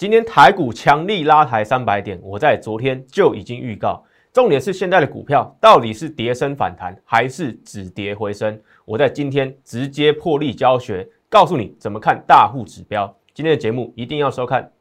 今天台股强力拉抬三百点，我在昨天就已经预告。重点是现在的股票到底是跌升反弹，还是止跌回升？我在今天直接破例教学，告诉你怎么看大户指标。今天的节目一定要收看。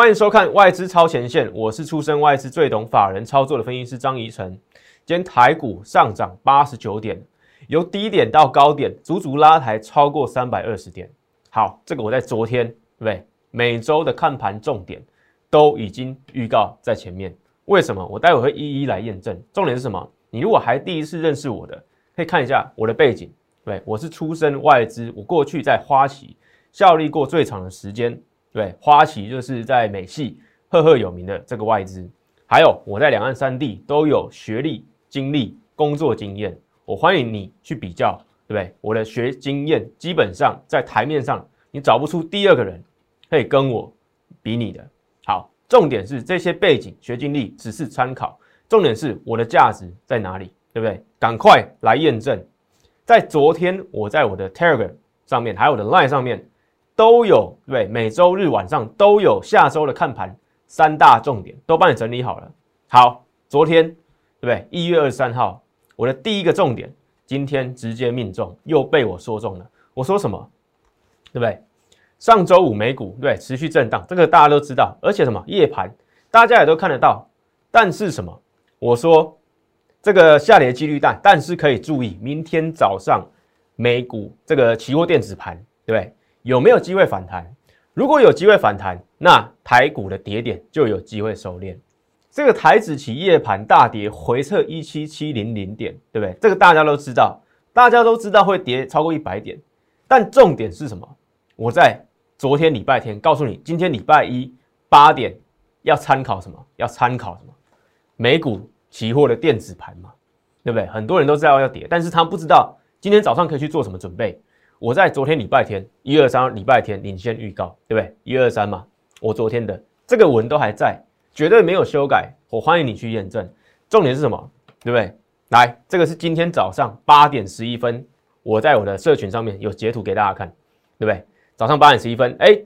欢迎收看外资超前线，我是出身外资最懂法人操作的分析师张怡晨。今天台股上涨八十九点，由低点到高点，足足拉抬超过三百二十点。好，这个我在昨天对对？每周的看盘重点都已经预告在前面。为什么？我待会会一一来验证。重点是什么？你如果还第一次认识我的，可以看一下我的背景。对，我是出身外资，我过去在花旗效力过最长的时间。对，花旗就是在美系赫赫有名的这个外资，还有我在两岸三地都有学历、经历、工作经验，我欢迎你去比较，对不对？我的学经验基本上在台面上你找不出第二个人可以跟我比拟的。好，重点是这些背景、学经历只是参考，重点是我的价值在哪里，对不对？赶快来验证。在昨天，我在我的 Telegram 上面，还有我的 Line 上面。都有对，每周日晚上都有下周的看盘三大重点都帮你整理好了。好，昨天对不对？一月二十三号，我的第一个重点，今天直接命中，又被我说中了。我说什么？对不对？上周五美股对持续震荡，这个大家都知道，而且什么夜盘大家也都看得到。但是什么？我说这个下跌几率大，但是可以注意，明天早上美股这个期货电子盘，对不对？有没有机会反弹？如果有机会反弹，那台股的跌点就有机会收敛。这个台指期夜盘大跌，回撤一七七零零点，对不对？这个大家都知道，大家都知道会跌超过一百点。但重点是什么？我在昨天礼拜天告诉你，今天礼拜一八点要参考什么？要参考什么？美股期货的电子盘嘛，对不对？很多人都知道要跌，但是他不知道今天早上可以去做什么准备。我在昨天礼拜天一二三礼拜天领先预告，对不对？一二三嘛，我昨天的这个文都还在，绝对没有修改。我欢迎你去验证。重点是什么？对不对？来，这个是今天早上八点十一分，我在我的社群上面有截图给大家看，对不对？早上八点十一分，哎，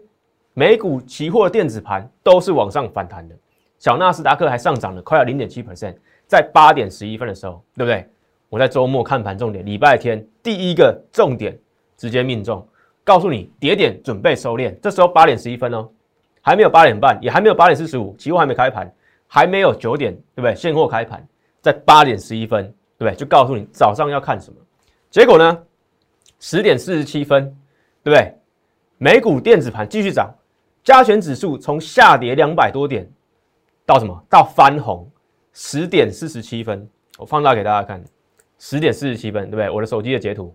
美股期货电子盘都是往上反弹的，小纳斯达克还上涨了快要零点七 percent，在八点十一分的时候，对不对？我在周末看盘重点，礼拜天第一个重点。直接命中，告诉你跌点准备收敛。这时候八点十一分哦，还没有八点半，也还没有八点四十五，期货还没开盘，还没有九点，对不对？现货开盘在八点十一分，对不对？就告诉你早上要看什么。结果呢，十点四十七分，对不对？美股电子盘继续涨，加权指数从下跌两百多点到什么？到翻红。十点四十七分，我放大给大家看，十点四十七分，对不对？我的手机的截图。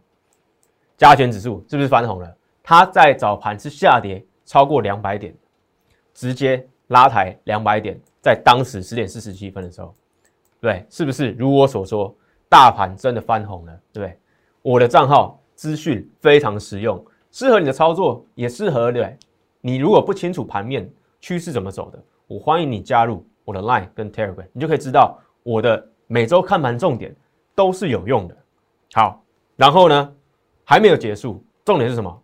加权指数是不是翻红了？它在早盘是下跌超过两百点，直接拉抬两百点，在当时十点四十七分的时候，对，是不是如我所说，大盘真的翻红了？对？我的账号资讯非常实用，适合你的操作，也适合对。你如果不清楚盘面趋势怎么走的，我欢迎你加入我的 Line 跟 Telegram，你就可以知道我的每周看盘重点都是有用的。好，然后呢？还没有结束，重点是什么？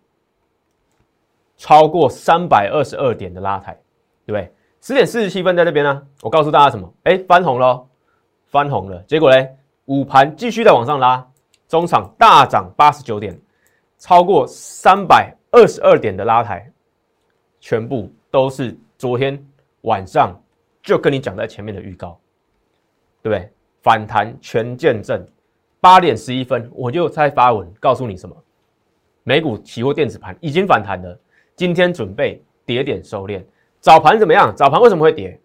超过三百二十二点的拉抬，对不对？十点四十七分在这边呢。我告诉大家什么？哎，翻红了，翻红了。结果嘞，午盘继续在往上拉，中场大涨八十九点，超过三百二十二点的拉抬，全部都是昨天晚上就跟你讲在前面的预告，对不对？反弹全见证。八点十一分，我就在发文告诉你什么？美股期货电子盘已经反弹了，今天准备跌点收敛。早盘怎么样？早盘为什么会跌？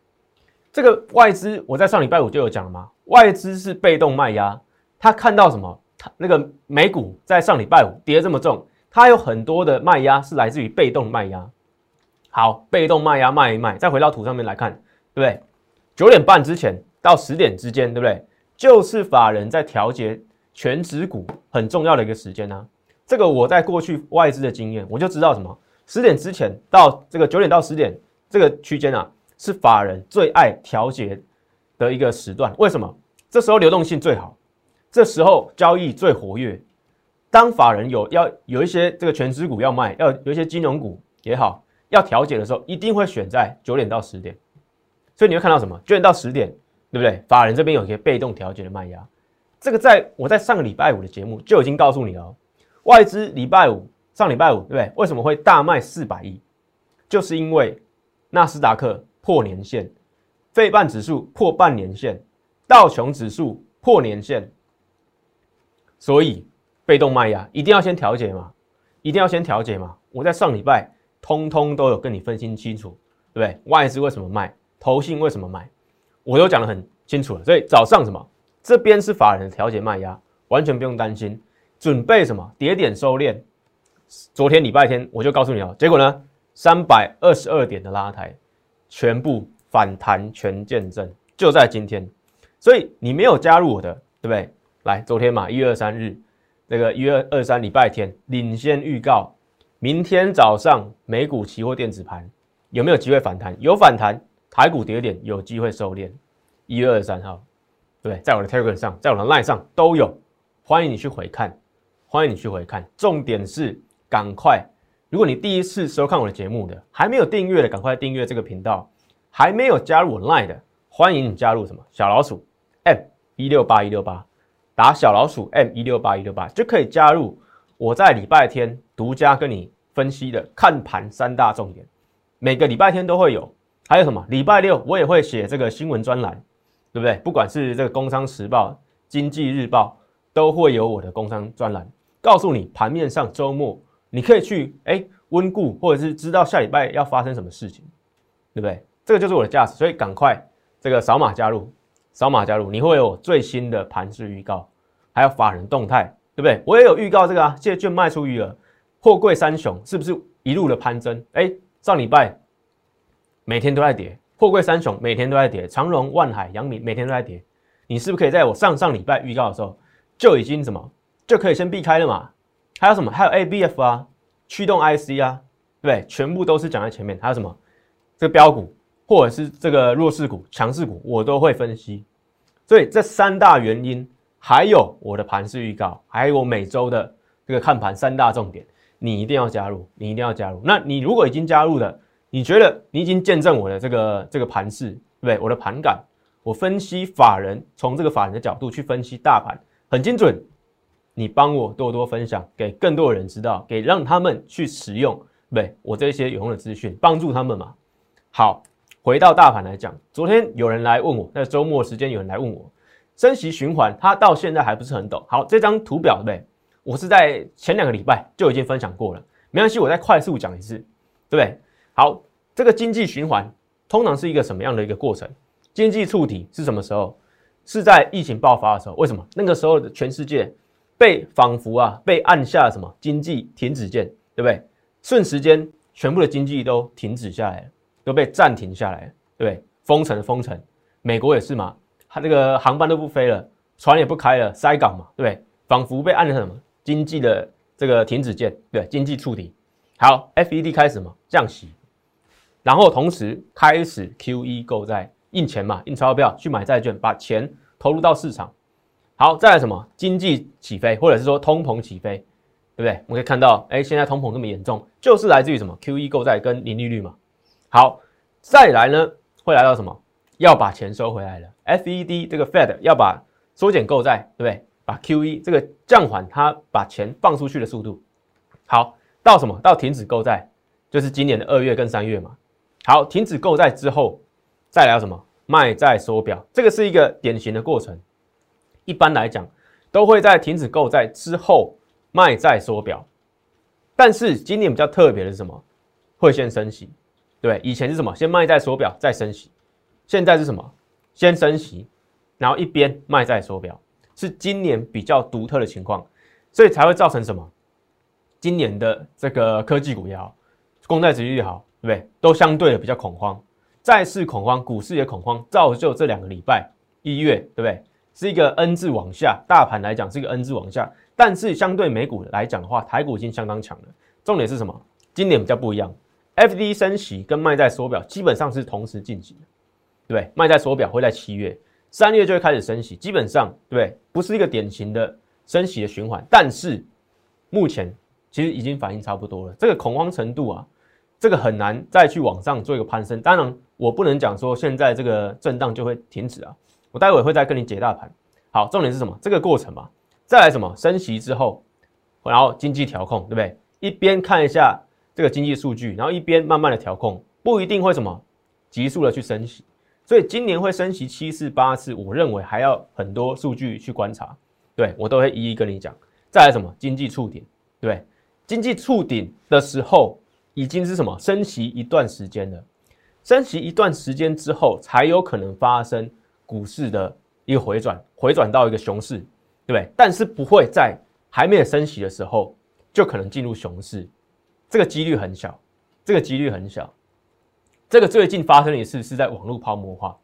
这个外资我在上礼拜五就有讲了吗？外资是被动卖压，他看到什么？他那个美股在上礼拜五跌这么重，它有很多的卖压是来自于被动卖压。好，被动卖压卖一卖，再回到图上面来看，对不对？九点半之前到十点之间，对不对？就是法人在调节。全指股很重要的一个时间呢，这个我在过去外资的经验，我就知道什么十点之前到这个九点到十点这个区间啊，是法人最爱调节的一个时段。为什么？这时候流动性最好，这时候交易最活跃。当法人有要有一些这个全资股要卖，要有一些金融股也好要调节的时候，一定会选在九点到十点。所以你会看到什么？九点到十点，对不对？法人这边有一些被动调节的卖压。这个在我在上个礼拜五的节目就已经告诉你了，外资礼拜五上礼拜五对不对？为什么会大卖四百亿？就是因为纳斯达克破年线，费半指数破半年线，道琼指数破年线，所以。被动卖压一定要先调节嘛，一定要先调节嘛。我在上礼拜通通都有跟你分析清楚，对不对？外资为什么卖，投信为什么卖，我都讲得很清楚了。所以早上什么，这边是法人调节卖压，完全不用担心。准备什么，跌点收敛。昨天礼拜天我就告诉你了，结果呢，三百二十二点的拉抬，全部反弹全见证，就在今天。所以你没有加入我的，对不对？来，昨天嘛，一月二三日。这个一月二三礼拜天领先预告，明天早上美股期货电子盘有没有机会反弹？有反弹，台股跌点有机会收敛。一月二十三号，对？在我的 Telegram 上，在我的 Line 上都有，欢迎你去回看，欢迎你去回看。重点是赶快，如果你第一次收看我的节目的，还没有订阅的，赶快订阅这个频道。还没有加入我 Line 的，欢迎你加入什么小老鼠 M 一六八一六八。打小老鼠 M 一六八一六八就可以加入我在礼拜天独家跟你分析的看盘三大重点，每个礼拜天都会有。还有什么？礼拜六我也会写这个新闻专栏，对不对？不管是这个《工商时报》《经济日报》，都会有我的工商专栏，告诉你盘面上周末你可以去哎温故，或者是知道下礼拜要发生什么事情，对不对？这个就是我的价值，所以赶快这个扫码加入，扫码加入，你会有最新的盘势预告。还有法人动态，对不对？我也有预告这个啊，借券卖出余额，货柜三雄是不是一路的攀升？哎，上礼拜每天都在跌，货柜三雄每天都在跌，长荣、万海、阳明每天都在跌，你是不是可以在我上上礼拜预告的时候就已经什么就可以先避开了嘛？还有什么？还有 ABF 啊，驱动 IC 啊，对不对？全部都是讲在前面。还有什么？这个标股或者是这个弱势股、强势股，我都会分析。所以这三大原因。还有我的盘势预告，还有我每周的这个看盘三大重点，你一定要加入，你一定要加入。那你如果已经加入了，你觉得你已经见证我的这个这个盘势，对不对？我的盘感，我分析法人，从这个法人的角度去分析大盘，很精准。你帮我多多分享给更多的人知道，给让他们去使用，对对？我这些有用的资讯，帮助他们嘛。好，回到大盘来讲，昨天有人来问我，在周末时间有人来问我。升息循环，它到现在还不是很懂。好，这张图表对对？我是在前两个礼拜就已经分享过了，没关系，我再快速讲一次，对不对？好，这个经济循环通常是一个什么样的一个过程？经济触底是什么时候？是在疫情爆发的时候。为什么？那个时候的全世界被仿佛啊被按下什么经济停止键，对不对？瞬时间全部的经济都停止下来，都被暂停下来，对不对？封城封城，美国也是嘛。它这个航班都不飞了，船也不开了，塞港嘛，对不对？仿佛被按了什么经济的这个停止键，对，经济触底。好，FED 开始嘛降息，然后同时开始 QE 购债印钱嘛，印钞票去买债券，把钱投入到市场。好，再来什么经济起飞，或者是说通膨起飞，对不对？我们可以看到，哎，现在通膨这么严重，就是来自于什么 QE 购债跟零利率嘛。好，再来呢，会来到什么？要把钱收回来了，FED 这个 Fed 要把缩减购债，对不对？把 QE 这个降缓它把钱放出去的速度。好，到什么？到停止购债，就是今年的二月跟三月嘛。好，停止购债之后，再来什么？卖债缩表，这个是一个典型的过程。一般来讲，都会在停止购债之后卖债缩表。但是今年比较特别的是什么？会先升息，对，以前是什么？先卖债缩表，再升息。现在是什么？先升息，然后一边卖债缩表，是今年比较独特的情况，所以才会造成什么？今年的这个科技股也好，公债殖利率好，对不对？都相对的比较恐慌，债市恐慌，股市也恐慌，造就这两个礼拜一月，对不对？是一个 N 字往下，大盘来讲是一个 N 字往下，但是相对美股来讲的话，台股已经相当强了。重点是什么？今年比较不一样 FD 升息跟卖在手表基本上是同时进行的，对？卖在手表会在七月、三月就会开始升息，基本上对不对？不是一个典型的升息的循环，但是目前其实已经反应差不多了，这个恐慌程度啊，这个很难再去往上做一个攀升。当然，我不能讲说现在这个震荡就会停止啊，我待会会再跟你解大盘。好，重点是什么？这个过程嘛，再来什么？升息之后，然后经济调控，对不对？一边看一下这个经济数据，然后一边慢慢的调控，不一定会什么急速的去升息。所以今年会升息七次八次，我认为还要很多数据去观察，对我都会一一跟你讲。再来什么？经济触顶，对，经济触顶的时候已经是什么？升息一段时间了，升息一段时间之后，才有可能发生股市的。一个回转，回转到一个熊市，对不对？但是不会在还没有升息的时候就可能进入熊市，这个几率很小，这个几率很小。这个最近发生的一次是在网络泡沫化，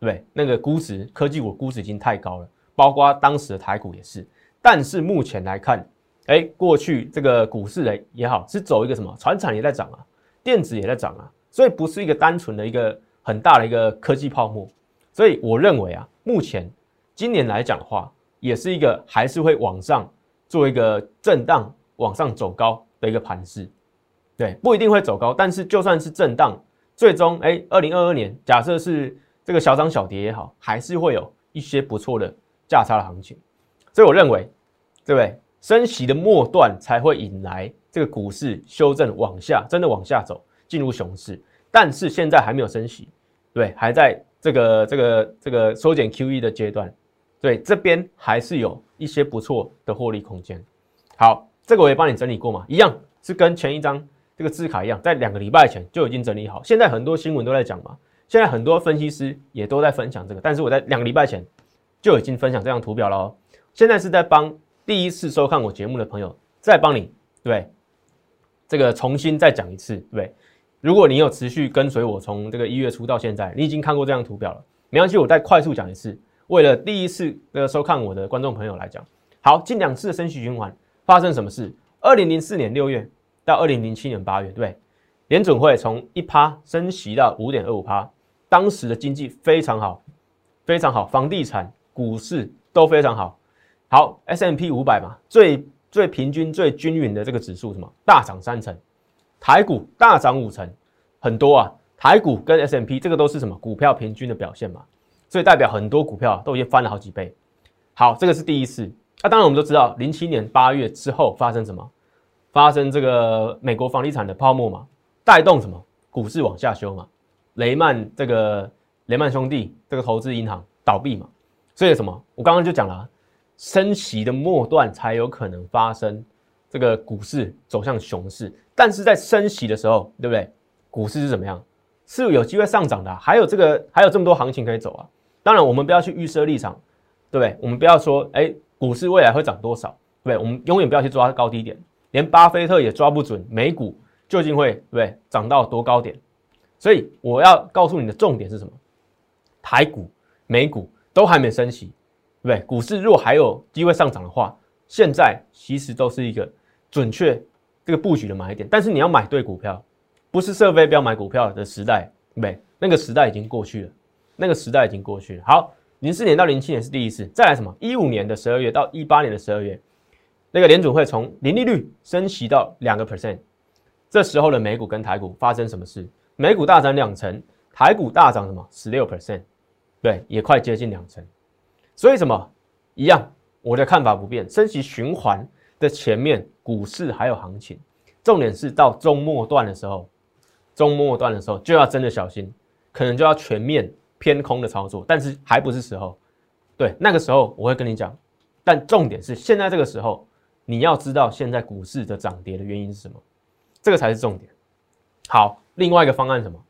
对不对？那个估值，科技股估值已经太高了，包括当时的台股也是。但是目前来看，哎，过去这个股市的也好，是走一个什么？船产也在涨啊，电子也在涨啊，所以不是一个单纯的一个很大的一个科技泡沫。所以我认为啊。目前今年来讲的话，也是一个还是会往上做一个震荡、往上走高的一个盘势，对，不一定会走高，但是就算是震荡，最终哎，二零二二年假设是这个小涨小跌也好，还是会有一些不错的价差的行情，所以我认为，对不对？升息的末段才会引来这个股市修正往下，真的往下走，进入熊市，但是现在还没有升息，对，还在。这个这个这个缩减 QE 的阶段，对这边还是有一些不错的获利空间。好，这个我也帮你整理过嘛，一样是跟前一张这个字卡一样，在两个礼拜前就已经整理好。现在很多新闻都在讲嘛，现在很多分析师也都在分享这个，但是我在两个礼拜前就已经分享这张图表了。现在是在帮第一次收看我节目的朋友再帮你对这个重新再讲一次，对。如果你有持续跟随我从这个一月初到现在，你已经看过这张图表了，没关系，我再快速讲一次。为了第一次的收看我的观众朋友来讲，好，近两次的升息循环发生什么事？二零零四年六月到二零零七年八月，对，联准会从一趴升息到五点二五趴，当时的经济非常好，非常好，房地产、股市都非常好。好，S M P 五百嘛，最最平均、最均匀的这个指数什么？大涨三成。台股大涨五成，很多啊。台股跟 S M P 这个都是什么股票平均的表现嘛？所以代表很多股票都已经翻了好几倍。好，这个是第一次。那当然我们都知道，零七年八月之后发生什么？发生这个美国房地产的泡沫嘛，带动什么股市往下修嘛？雷曼这个雷曼兄弟这个投资银行倒闭嘛？所以什么？我刚刚就讲了，升息的末段才有可能发生。这个股市走向熊市，但是在升息的时候，对不对？股市是怎么样？是有机会上涨的，还有这个还有这么多行情可以走啊！当然，我们不要去预设立场，对不对？我们不要说，哎，股市未来会涨多少，对不对？我们永远不要去抓高低点，连巴菲特也抓不准美股究竟会对不对涨到多高点。所以我要告诉你的重点是什么？台股、美股都还没升息，对？股市如果还有机会上涨的话，现在其实都是一个。准确这个布局的买点，但是你要买对股票，不是设飞镖买股票的时代，对那个时代已经过去了，那个时代已经过去了。好，零四年到零七年是第一次，再来什么？一五年的十二月到一八年的十二月，那个联准会从零利率升息到两个 percent，这时候的美股跟台股发生什么事？美股大涨两成，台股大涨什么？十六 percent，对，也快接近两成。所以什么一样？我的看法不变，升息循环。的前面股市还有行情，重点是到中末段的时候，中末段的时候就要真的小心，可能就要全面偏空的操作，但是还不是时候。对，那个时候我会跟你讲，但重点是现在这个时候，你要知道现在股市的涨跌的原因是什么，这个才是重点。好，另外一个方案什么？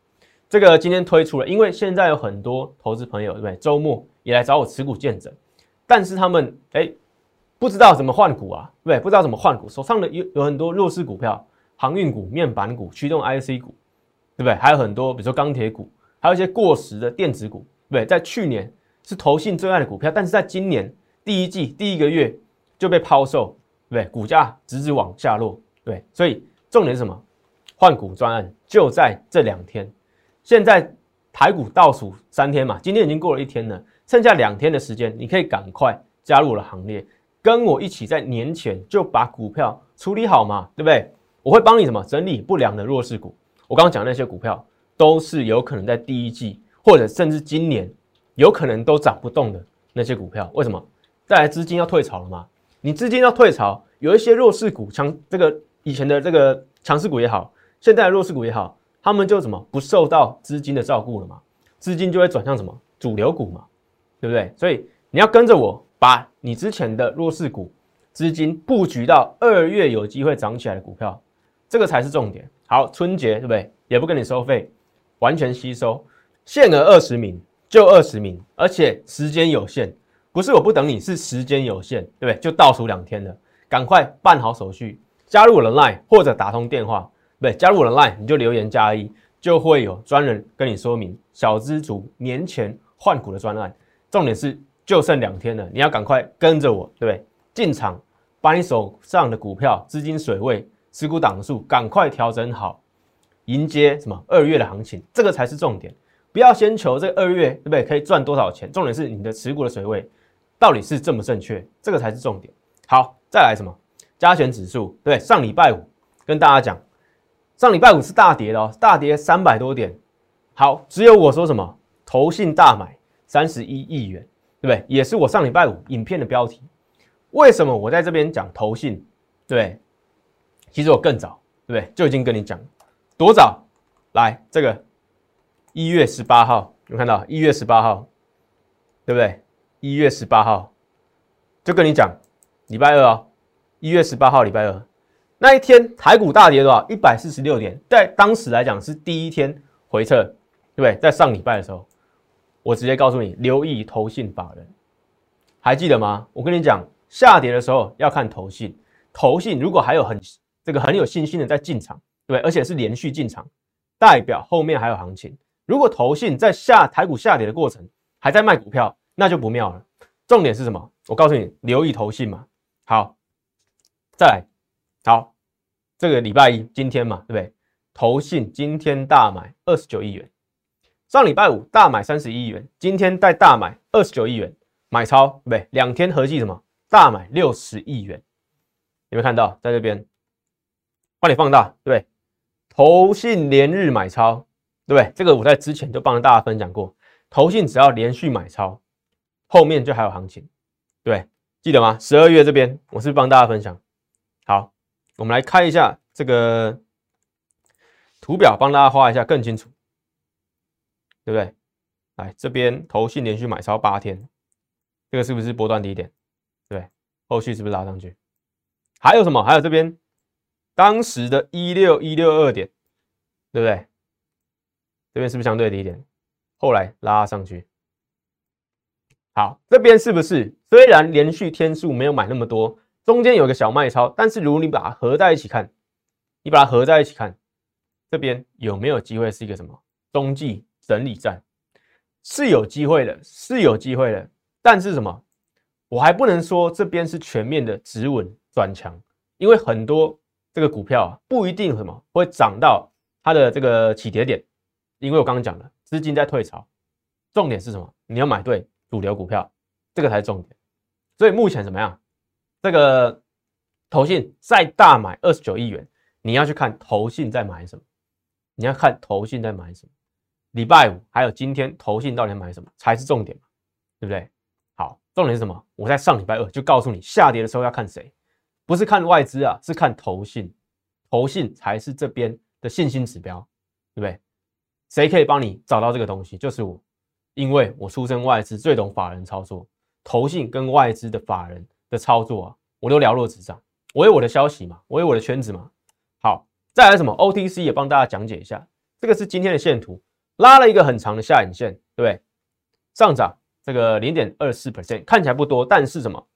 这个今天推出了，因为现在有很多投资朋友对不对？周末也来找我持股见证，但是他们哎。不知道怎么换股啊，对不对？不知道怎么换股，手上的有有很多弱势股票，航运股、面板股、驱动 IC 股，对不对？还有很多，比如说钢铁股，还有一些过时的电子股，对不对？在去年是投信最爱的股票，但是在今年第一季第一个月就被抛售，对不对？股价直直往下落，对。所以重点是什么？换股专案就在这两天。现在台股倒数三天嘛，今天已经过了一天了，剩下两天的时间，你可以赶快加入我的行列，跟我一起在年前就把股票处理好嘛，对不对？我会帮你什么整理不良的弱势股。我刚刚讲那些股票，都是有可能在第一季或者甚至今年有可能都涨不动的那些股票。为什么？再来资金要退潮了吗？你资金要退潮，有一些弱势股强，这个以前的这个强势股也好，现在的弱势股也好，他们就什么不受到资金的照顾了嘛？资金就会转向什么主流股嘛，对不对？所以你要跟着我，把你之前的弱势股资金布局到二月有机会涨起来的股票。这个才是重点。好，春节对不对？也不跟你收费，完全吸收，限额二十名，就二十名，而且时间有限，不是我不等你，是时间有限，对不对？就倒数两天了，赶快办好手续，加入我的 Line 或者打通电话，对不对？加入我的 Line，你就留言加一，就会有专人跟你说明小资族年前换股的专案。重点是就剩两天了，你要赶快跟着我，对不对？进场，把你手上的股票资金水位。持股档数赶快调整好，迎接什么二月的行情，这个才是重点。不要先求这二月对不对？可以赚多少钱？重点是你的持股的水位到底是正不正确，这个才是重点。好，再来什么加权指数？对，上礼拜五跟大家讲，上礼拜五是大跌的哦，大跌三百多点。好，只有我说什么投信大买三十一亿元，对不对？也是我上礼拜五影片的标题。为什么我在这边讲投信？对。其实我更早，对不对？就已经跟你讲，多早？来，这个一月十八号，有看到一月十八号，对不对？一月十八号就跟你讲，礼拜二哦，一月十八号礼拜二那一天，台股大跌多少？一百四十六点，在当时来讲是第一天回撤，对不对？在上礼拜的时候，我直接告诉你，留意投信法人，还记得吗？我跟你讲，下跌的时候要看投信，投信如果还有很。这个很有信心的在进场，对，而且是连续进场，代表后面还有行情。如果投信在下台股下跌的过程还在卖股票，那就不妙了。重点是什么？我告诉你，留意投信嘛。好，再来，好，这个礼拜一今天嘛，对不对？投信今天大买二十九亿元，上礼拜五大买三十一亿元，今天再大买二十九亿元，买超，对不对？两天合计什么？大买六十亿元，有没有看到在这边？帮你放大，对不对？投信连日买超，对不对？这个我在之前就帮大家分享过，投信只要连续买超，后面就还有行情，对，记得吗？十二月这边我是帮大家分享。好，我们来看一下这个图表，帮大家画一下更清楚，对不对？来这边投信连续买超八天，这个是不是波段低点？对，后续是不是拉上去？还有什么？还有这边。当时的一六一六二点，对不对？这边是不是相对低点？后来拉上去。好，这边是不是虽然连续天数没有买那么多，中间有个小卖超，但是如果你把它合在一起看，你把它合在一起看，这边有没有机会是一个什么冬季整理战？是有机会的，是有机会的。但是什么？我还不能说这边是全面的止稳转强，因为很多。这个股票啊，不一定什么会涨到它的这个起跌点，因为我刚刚讲了，资金在退潮，重点是什么？你要买对主流股票，这个才是重点。所以目前怎么样？这个投信再大买二十九亿元，你要去看投信在买什么？你要看投信在买什么？礼拜五还有今天投信到底买什么才是重点嘛？对不对？好，重点是什么？我在上礼拜二就告诉你，下跌的时候要看谁。不是看外资啊，是看投信，投信才是这边的信心指标，对不对？谁可以帮你找到这个东西？就是我，因为我出身外资，最懂法人操作，投信跟外资的法人的操作啊，我都了若指掌。我有我的消息嘛，我有我的圈子嘛。好，再来什么 OTC 也帮大家讲解一下，这个是今天的线图，拉了一个很长的下影线，对不对？上涨这个零点二四 percent，看起来不多，但是什么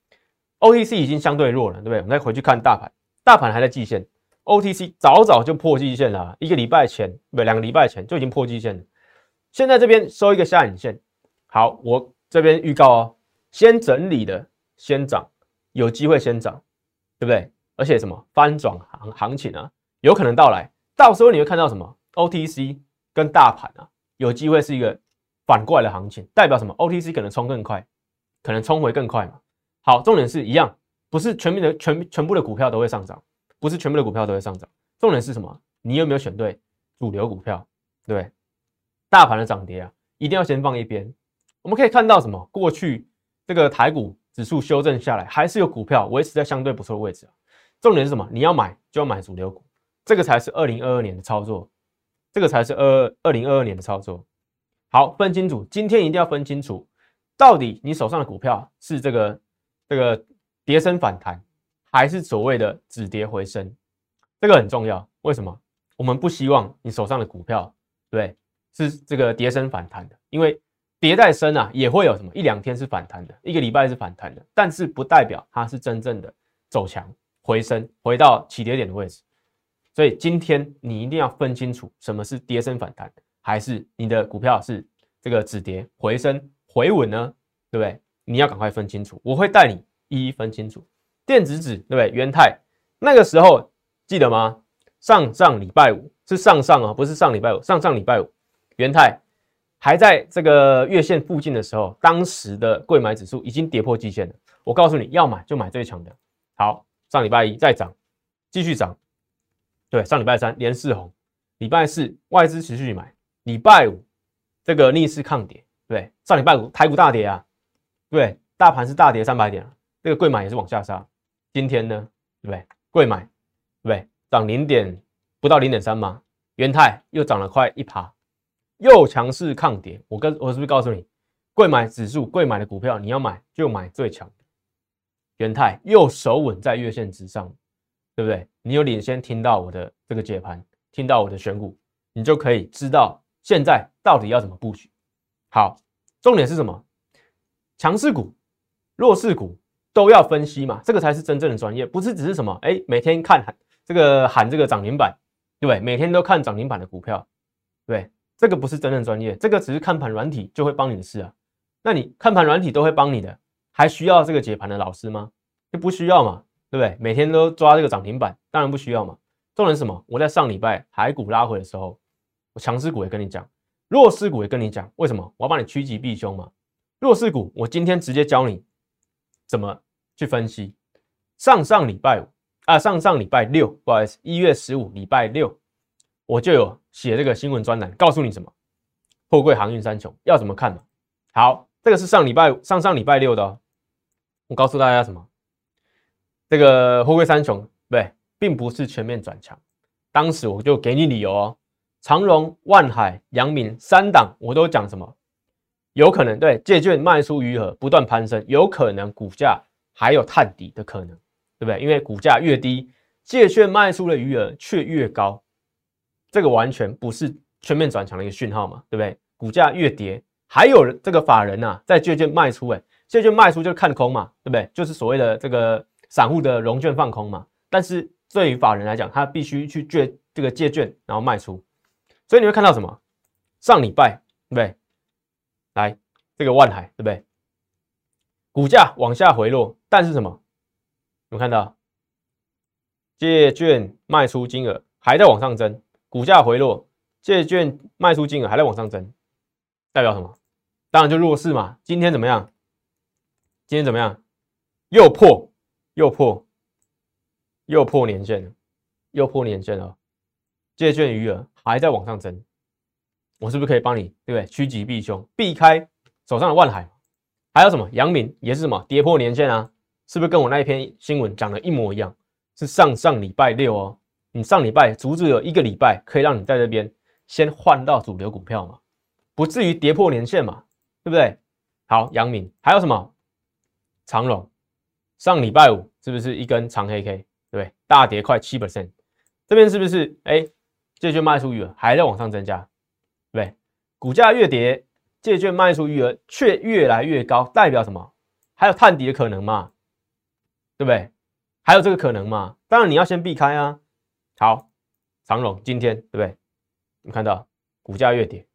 ？OTC 已经相对弱了，对不对？我们再回去看大盘，大盘还在季线，OTC 早早就破季线了，一个礼拜前，不，两个礼拜前就已经破季线了。现在这边收一个下影线，好，我这边预告哦，先整理的先涨，有机会先涨，对不对？而且什么翻转行行情啊，有可能到来，到时候你会看到什么？OTC 跟大盘啊，有机会是一个反过来的行情，代表什么？OTC 可能冲更快，可能冲回更快嘛。好，重点是一样，不是全面的全全部的股票都会上涨，不是全部的股票都会上涨。重点是什么？你有没有选对主流股票？对，大盘的涨跌啊，一定要先放一边。我们可以看到什么？过去这个台股指数修正下来，还是有股票维持在相对不错的位置啊。重点是什么？你要买就要买主流股，这个才是二零二二年的操作，这个才是二二零二二年的操作。好，分清楚，今天一定要分清楚，到底你手上的股票是这个这个跌升反弹，还是所谓的止跌回升？这个很重要。为什么？我们不希望你手上的股票对是这个跌升反弹的，因为跌再升啊，也会有什么一两天是反弹的，一个礼拜是反弹的，但是不代表它是真正的走强。回升回到起跌点的位置，所以今天你一定要分清楚什么是跌升反弹，还是你的股票是这个止跌回升回稳呢？对不对？你要赶快分清楚，我会带你一一分清楚。电子纸对不对？元泰那个时候记得吗？上上礼拜五是上上啊，不是上礼拜五，上上礼拜五元泰还在这个月线附近的时候，当时的贵买指数已经跌破季线了。我告诉你要买就买最强的，好。上礼拜一再涨，继续涨，对，上礼拜三连四红，礼拜四外资持续买，礼拜五这个逆势抗跌，对，上礼拜五台股大跌啊，对，大盘是大跌三百点，这个贵买也是往下杀，今天呢，对不对？贵买，对不对？涨零点不到零点三吗？元泰又涨了快一趴，又强势抗跌，我跟我是不是告诉你，贵买指数贵买的股票你要买就买最强。元泰又守稳在月线之上，对不对？你有领先听到我的这个解盘，听到我的选股，你就可以知道现在到底要怎么布局。好，重点是什么？强势股、弱势股都要分析嘛，这个才是真正的专业，不是只是什么哎，每天看喊这个喊这个涨停板，对不对？每天都看涨停板的股票，对，这个不是真正专业，这个只是看盘软体就会帮你的事啊。那你看盘软体都会帮你的。还需要这个解盘的老师吗？就不需要嘛，对不对？每天都抓这个涨停板，当然不需要嘛。重点是什么？我在上礼拜海股拉回的时候，我强势股也跟你讲，弱势股也跟你讲，为什么？我要帮你趋吉避凶嘛。弱势股，我今天直接教你怎么去分析。上上礼拜五啊，上上礼拜六，不好意思，一月十五礼拜六，我就有写这个新闻专栏，告诉你什么？货柜航运三雄要怎么看嘛？好，这个是上礼拜上上礼拜六的。我告诉大家什么？这个货柜三雄对，并不是全面转强。当时我就给你理由哦，长荣、万海、阳明三档，我都讲什么？有可能对借券卖出余额不断攀升，有可能股价还有探底的可能，对不对？因为股价越低，借券卖出的余额却越高，这个完全不是全面转强的一个讯号嘛，对不对？股价越跌，还有这个法人呐在借券卖出，哎。借券卖出就是看空嘛，对不对？就是所谓的这个散户的融券放空嘛。但是对于法人来讲，他必须去借这个借券，然后卖出。所以你会看到什么？上礼拜对不对？来这个万海对不对？股价往下回落，但是什么？有看到借券卖出金额还在往上增，股价回落，借券卖出金额还在往上增，代表什么？当然就弱势嘛。今天怎么样？今天怎么样？又破，又破，又破年线了，又破年线了。借券余额还在往上增，我是不是可以帮你，对不对？趋吉避凶，避开手上的万海。还有什么？阳明也是什么？跌破年线啊？是不是跟我那一篇新闻讲的一模一样？是上上礼拜六哦。你上礼拜足足有一个礼拜可以让你在这边先换到主流股票嘛，不至于跌破年线嘛，对不对？好，阳明还有什么？长荣上礼拜五是不是一根长黑 K？对不对，大跌快七 percent。这边是不是哎，借券卖出余额还在往上增加？对，股价越跌，借券卖出余额却越来越高，代表什么？还有探底的可能嘛？对不对？还有这个可能嘛？当然你要先避开啊。好，长荣今天对不对？你看到股价越跌，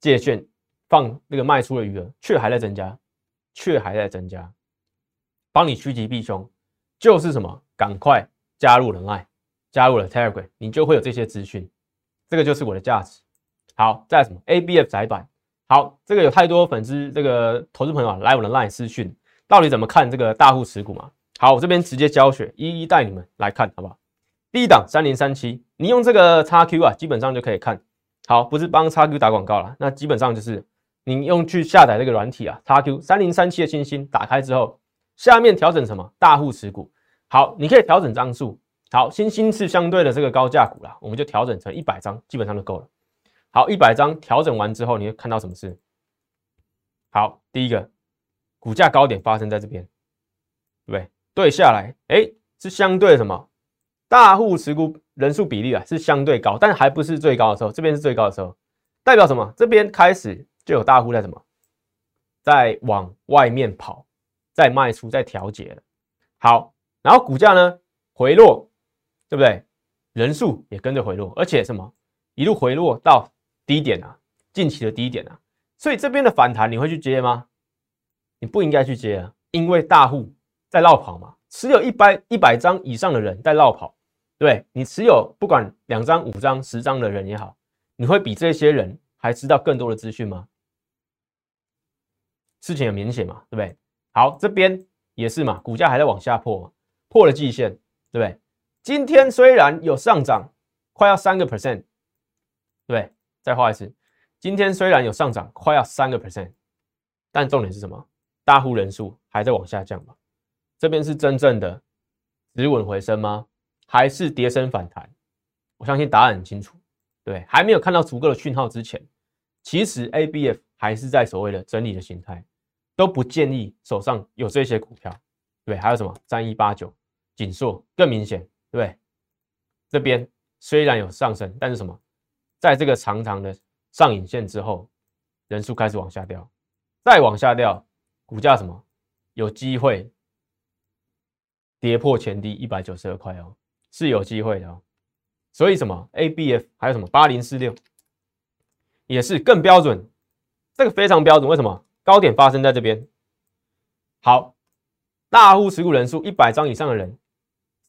借券放那个卖出的余额却还在增加，却还在增加。帮你趋吉避凶，就是什么？赶快加入人爱，加入了 Telegram，你就会有这些资讯，这个就是我的价值。好，再什么 ABF 窄板，好，这个有太多粉丝这个投资朋友啊来我的 LINE 私讯，到底怎么看这个大户持股嘛？好，我这边直接教学，一一带你们来看，好不好？第一档三零三七，你用这个叉 Q 啊，基本上就可以看。好，不是帮叉 Q 打广告了，那基本上就是你用去下载这个软体啊，叉 Q 三零三七的星星打开之后，下面调整什么大户持股。好，你可以调整张数。好，新兴是相对的这个高价股啦，我们就调整成一百张，基本上就够了。好，一百张调整完之后，你会看到什么事？好，第一个，股价高点发生在这边，对不对？对下来，哎，是相对什么？大户持股人数比例啊，是相对高，但还不是最高的时候。这边是最高的时候，代表什么？这边开始就有大户在什么，在往外面跑，在卖出，在调节了。好，然后股价呢回落。对不对？人数也跟着回落，而且什么一路回落到低点啊，近期的低点啊，所以这边的反弹你会去接吗？你不应该去接啊，因为大户在绕跑嘛，持有一百一百张以上的人在绕跑，对你持有不管两张、五张、十张的人也好，你会比这些人还知道更多的资讯吗？事情很明显嘛，对不对？好，这边也是嘛，股价还在往下破，破了季线，对不对？今天虽然有上涨，快要三个 percent，对，再画一次。今天虽然有上涨，快要三个 percent，但重点是什么？大户人数还在往下降吗？这边是真正的止稳回升吗？还是跌升反弹？我相信答案很清楚。对，还没有看到足够的讯号之前，其实 A B F 还是在所谓的整理的形态，都不建议手上有这些股票。对，还有什么三一八九、锦硕更明显。对，这边虽然有上升，但是什么，在这个长长的上影线之后，人数开始往下掉，再往下掉，股价什么有机会跌破前低一百九十二块哦，是有机会的哦。所以什么 ABF 还有什么八零四六也是更标准，这个非常标准。为什么高点发生在这边？好，大户持股人数一百张以上的人。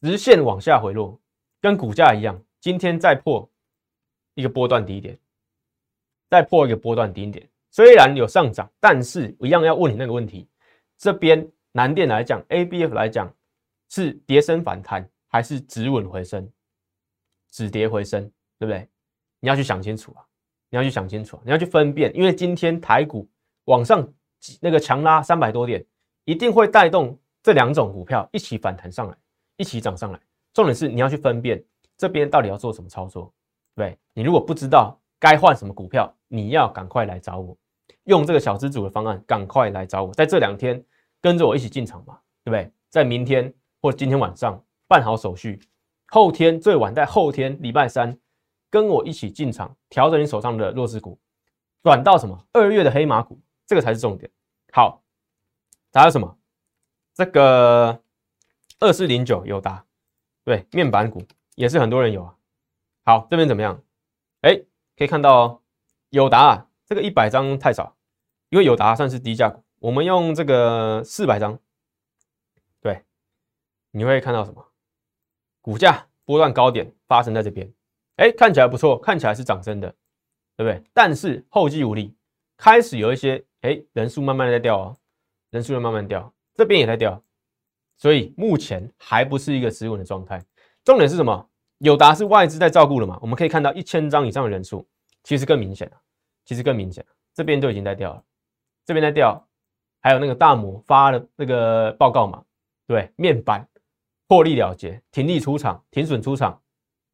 直线往下回落，跟股价一样，今天再破一个波段低点，再破一个波段低点，虽然有上涨，但是一样要问你那个问题：这边南电来讲，ABF 来讲，是跌升反弹还是止稳回升？止跌回升，对不对？你要去想清楚啊！你要去想清楚啊，你要去分辨，因为今天台股往上那个强拉三百多点，一定会带动这两种股票一起反弹上来。一起涨上来，重点是你要去分辨这边到底要做什么操作，对你如果不知道该换什么股票，你要赶快来找我，用这个小资主的方案，赶快来找我，在这两天跟着我一起进场吧，对不对？在明天或今天晚上办好手续，后天最晚在后天礼拜三跟我一起进场，调整你手上的弱势股，转到什么二月的黑马股，这个才是重点。好，还有什么？这个。二四零九有达，对面板股也是很多人有啊。好，这边怎么样？哎，可以看到哦，友达啊，这个一百张太少，因为有达算是低价股。我们用这个四百张，对，你会看到什么？股价波段高点发生在这边，哎，看起来不错，看起来是涨升的，对不对？但是后继无力，开始有一些哎人数慢慢的在掉哦，人数在慢慢掉，这边也在掉。所以目前还不是一个止稳的状态。重点是什么？友达是外资在照顾了嘛？我们可以看到一千张以上的人数，其实更明显了。其实更明显了，这边都已经在掉了，这边在掉，还有那个大摩发的那个报告嘛？对，面板获利了结，停利出场，停损出场，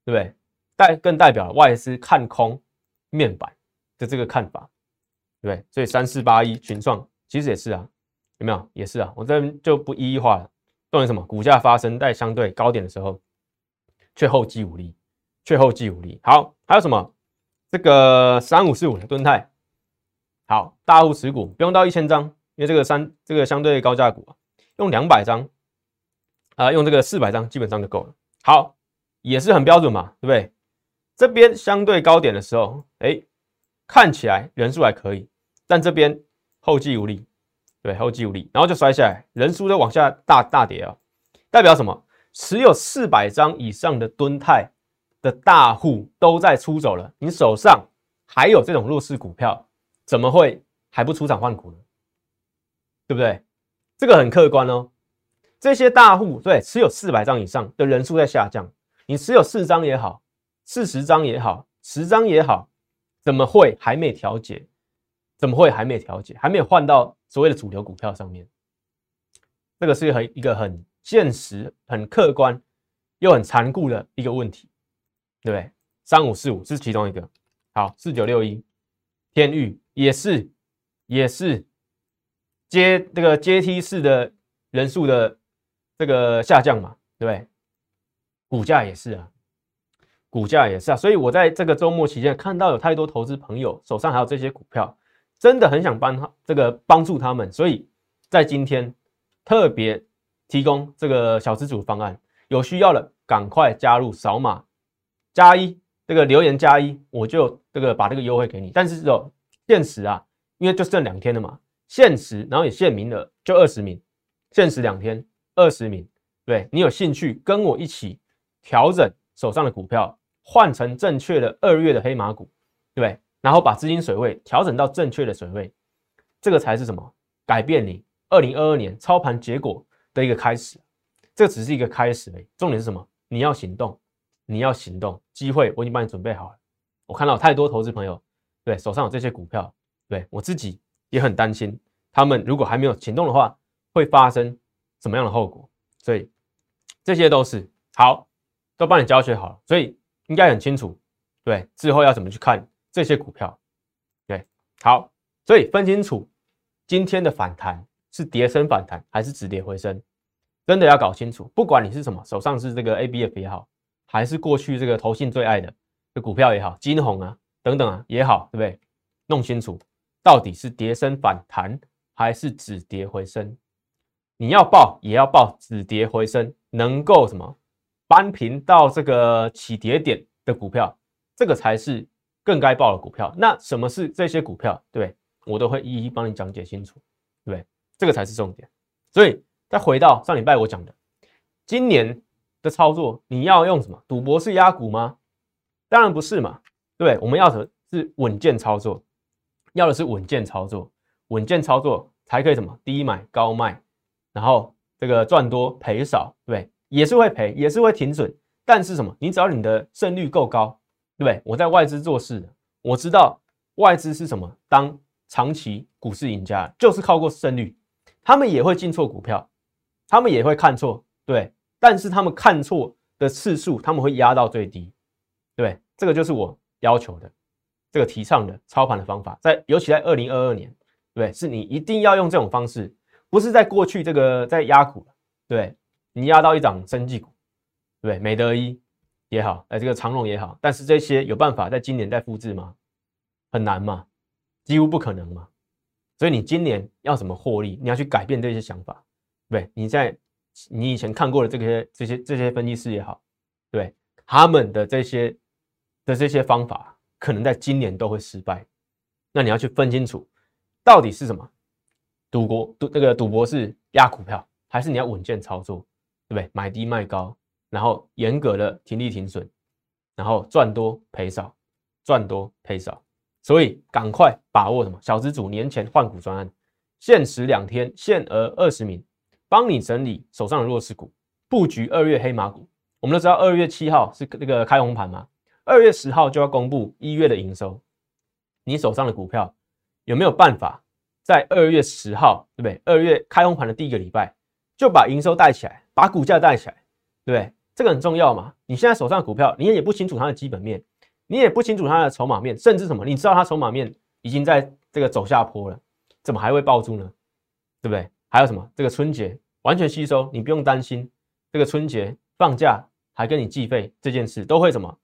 对不对？代更代表外资看空面板的这个看法，对不对？所以三四八一群创其实也是啊，有没有？也是啊，我这边就不一一画了。重点什么？股价发生在相对高点的时候，却后继无力，却后继无力。好，还有什么？这个三五四五的吨泰，好，大户持股不用到一千张，因为这个三这个相对高价股啊，用两百张啊，用这个四百张基本上就够了。好，也是很标准嘛，对不对？这边相对高点的时候，哎，看起来人数还可以，但这边后继无力。对后继无力，然后就摔下来，人数都往下大大跌啊，代表什么？持有四百张以上的吨泰的大户都在出走了，你手上还有这种弱势股票，怎么会还不出场换股呢？对不对？这个很客观哦。这些大户对持有四百张以上的人数在下降，你持有四张也好，四十张也好，十张也好，怎么会还没调节？怎么会还没调节？还没有换到所谓的主流股票上面？这个是很一个很现实、很客观又很残酷的一个问题，对不对？三五四五是其中一个。好，四九六一，天域也是，也是阶这个阶梯式的人数的这个下降嘛，对？股价也是啊，股价也是啊。所以我在这个周末期间看到有太多投资朋友手上还有这些股票，真的很想帮他这个帮助他们，所以在今天。特别提供这个小资主方案，有需要的赶快加入，扫码加一，这个留言加一，我就这个把这个优惠给你。但是有限时啊，因为就剩两天了嘛，限时，然后也限名额，就二十名，限时两天，二十名。对你有兴趣跟我一起调整手上的股票，换成正确的二月的黑马股，对然后把资金水位调整到正确的水位，这个才是什么？改变你。二零二二年操盘结果的一个开始，这只是一个开始已。重点是什么？你要行动，你要行动。机会我已经帮你准备好了。我看到太多投资朋友，对手上有这些股票，对我自己也很担心，他们如果还没有行动的话，会发生什么样的后果？所以这些都是好，都帮你教学好了，所以应该很清楚，对之后要怎么去看这些股票？对，好，所以分清楚今天的反弹。是跌升反弹还是止跌回升？真的要搞清楚。不管你是什么，手上是这个 A B F 也好，还是过去这个投信最爱的这股票也好，金红啊等等啊也好，对不对？弄清楚到底是跌升反弹还是止跌回升。你要报也要报止跌回升，能够什么扳平到这个起跌点的股票，这个才是更该报的股票。那什么是这些股票？对我都会一一帮你讲解清楚，对不对？这个才是重点，所以再回到上礼拜我讲的，今年的操作你要用什么？赌博是压股吗？当然不是嘛，对不对？我们要的是稳健操作，要的是稳健操作，稳健操作才可以什么？低买高卖，然后这个赚多赔少，对不对？也是会赔，也是会停损，但是什么？你只要你的胜率够高，对不对？我在外资做事的，我知道外资是什么，当长期股市赢家就是靠过胜率。他们也会进错股票，他们也会看错，对，但是他们看错的次数，他们会压到最低，对，这个就是我要求的，这个提倡的操盘的方法，在尤其在二零二二年，对，是你一定要用这种方式，不是在过去这个在压股，对，你压到一涨生技股，对，美德一也好，哎，这个长荣也好，但是这些有办法在今年再复制吗？很难嘛，几乎不可能嘛。所以你今年要怎么获利？你要去改变这些想法，对你在你以前看过的这些这些这些分析师也好，对他们的这些的这些方法，可能在今年都会失败。那你要去分清楚，到底是什么赌博赌这个赌博是压股票，还是你要稳健操作，对不对？买低卖高，然后严格的停利停损，然后赚多赔少，赚多赔少。所以赶快把握什么小资主年前换股专案，限时两天，限额二十名，帮你整理手上的弱势股，布局二月黑马股。我们都知道二月七号是那个开红盘嘛，二月十号就要公布一月的营收。你手上的股票有没有办法在二月十号，对不对？二月开红盘的第一个礼拜就把营收带起来，把股价带起来，对不对？这个很重要嘛。你现在手上股票，你也不清楚它的基本面。你也不清楚它的筹码面，甚至什么？你知道它筹码面已经在这个走下坡了，怎么还会抱住呢？对不对？还有什么？这个春节完全吸收，你不用担心。这个春节放假还跟你计费这件事，都会什么？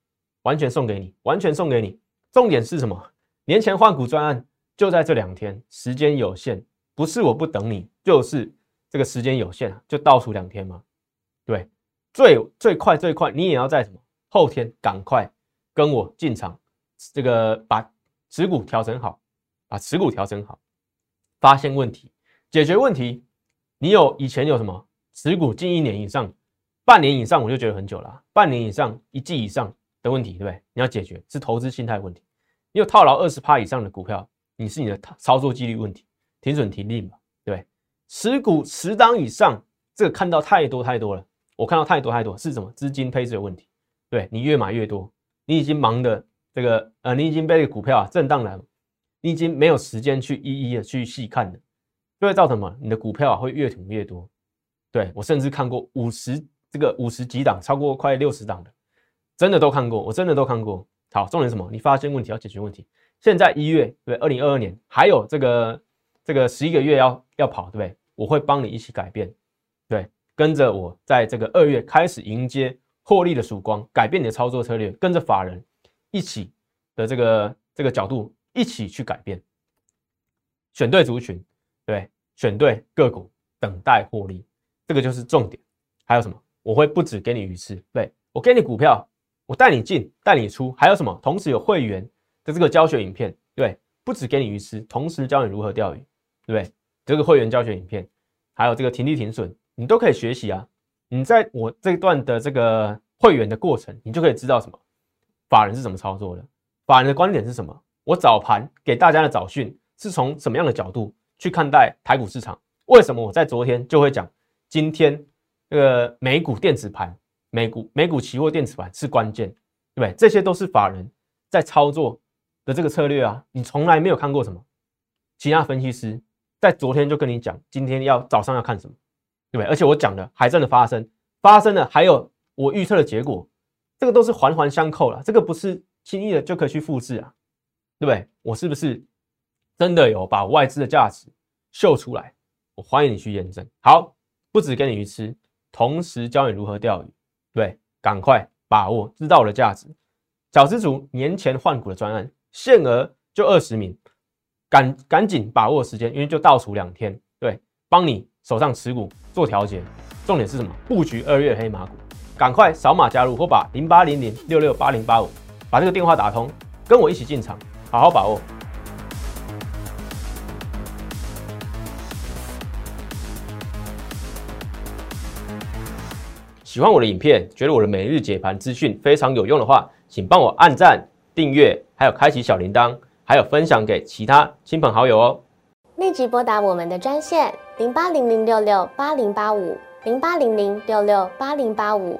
完全送给你，完全送给你。重点是什么？年前换股专案就在这两天，时间有限，不是我不等你，就是这个时间有限，就倒数两天嘛。对，最最快最快，你也要在什么？后天赶快。跟我进场，这个把持股调整好，把持股调整好，发现问题，解决问题。你有以前有什么持股近一年以上半年以上我就觉得很久了，半年以上、一季以上的问题，对不对？你要解决是投资心态问题。你有套牢二十趴以上的股票，你是你的操作纪律问题，停损停利嘛，持股十档以上，这个看到太多太多了，我看到太多太多是什么？资金配置的问题。对你越买越多，你已经忙的这个呃，你已经被这个股票啊震荡了，你已经没有时间去一一的去细看了，就会造成什么？你的股票啊会越囤越多。对我甚至看过五十这个五十几档，超过快六十档的，真的都看过，我真的都看过。好，重点什么？你发现问题要解决问题。现在一月对，二零二二年还有这个这个十一个月要要跑，对不对？我会帮你一起改变，对，跟着我在这个二月开始迎接。获利的曙光，改变你的操作策略，跟着法人一起的这个这个角度一起去改变，选对族群，对，选对个股，等待获利，这个就是重点。还有什么？我会不止给你鱼吃，对我给你股票，我带你进，带你出，还有什么？同时有会员的这个教学影片，对，不止给你鱼吃，同时教你如何钓鱼，对不对？这个会员教学影片，还有这个停利停损，你都可以学习啊。你在我这一段的这个会员的过程，你就可以知道什么法人是怎么操作的，法人的观点是什么。我早盘给大家的早讯是从什么样的角度去看待台股市场？为什么我在昨天就会讲，今天这个美股电子盘、美股美股期货电子盘是关键，对不对？这些都是法人在操作的这个策略啊。你从来没有看过什么其他分析师在昨天就跟你讲，今天要早上要看什么。对不对？而且我讲的还真的发生，发生了，还有我预测的结果，这个都是环环相扣了，这个不是轻易的就可以去复制啊，对不对？我是不是真的有把外资的价值秀出来？我欢迎你去验证。好，不止给你鱼吃，同时教你如何钓鱼，对，赶快把握，知道我的价值。小资主年前换股的专案，限额就二十名，赶赶紧把握时间，因为就倒数两天，对，帮你。手上持股做调节，重点是什么？布局二月黑马股，赶快扫码加入或把零八零零六六八零八五把这个电话打通，跟我一起进场，好好把握。喜欢我的影片，觉得我的每日解盘资讯非常有用的话，请帮我按赞、订阅，还有开启小铃铛，还有分享给其他亲朋好友哦。立即拨打我们的专线零八零零六六八零八五零八零零六六八零八五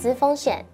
资风险。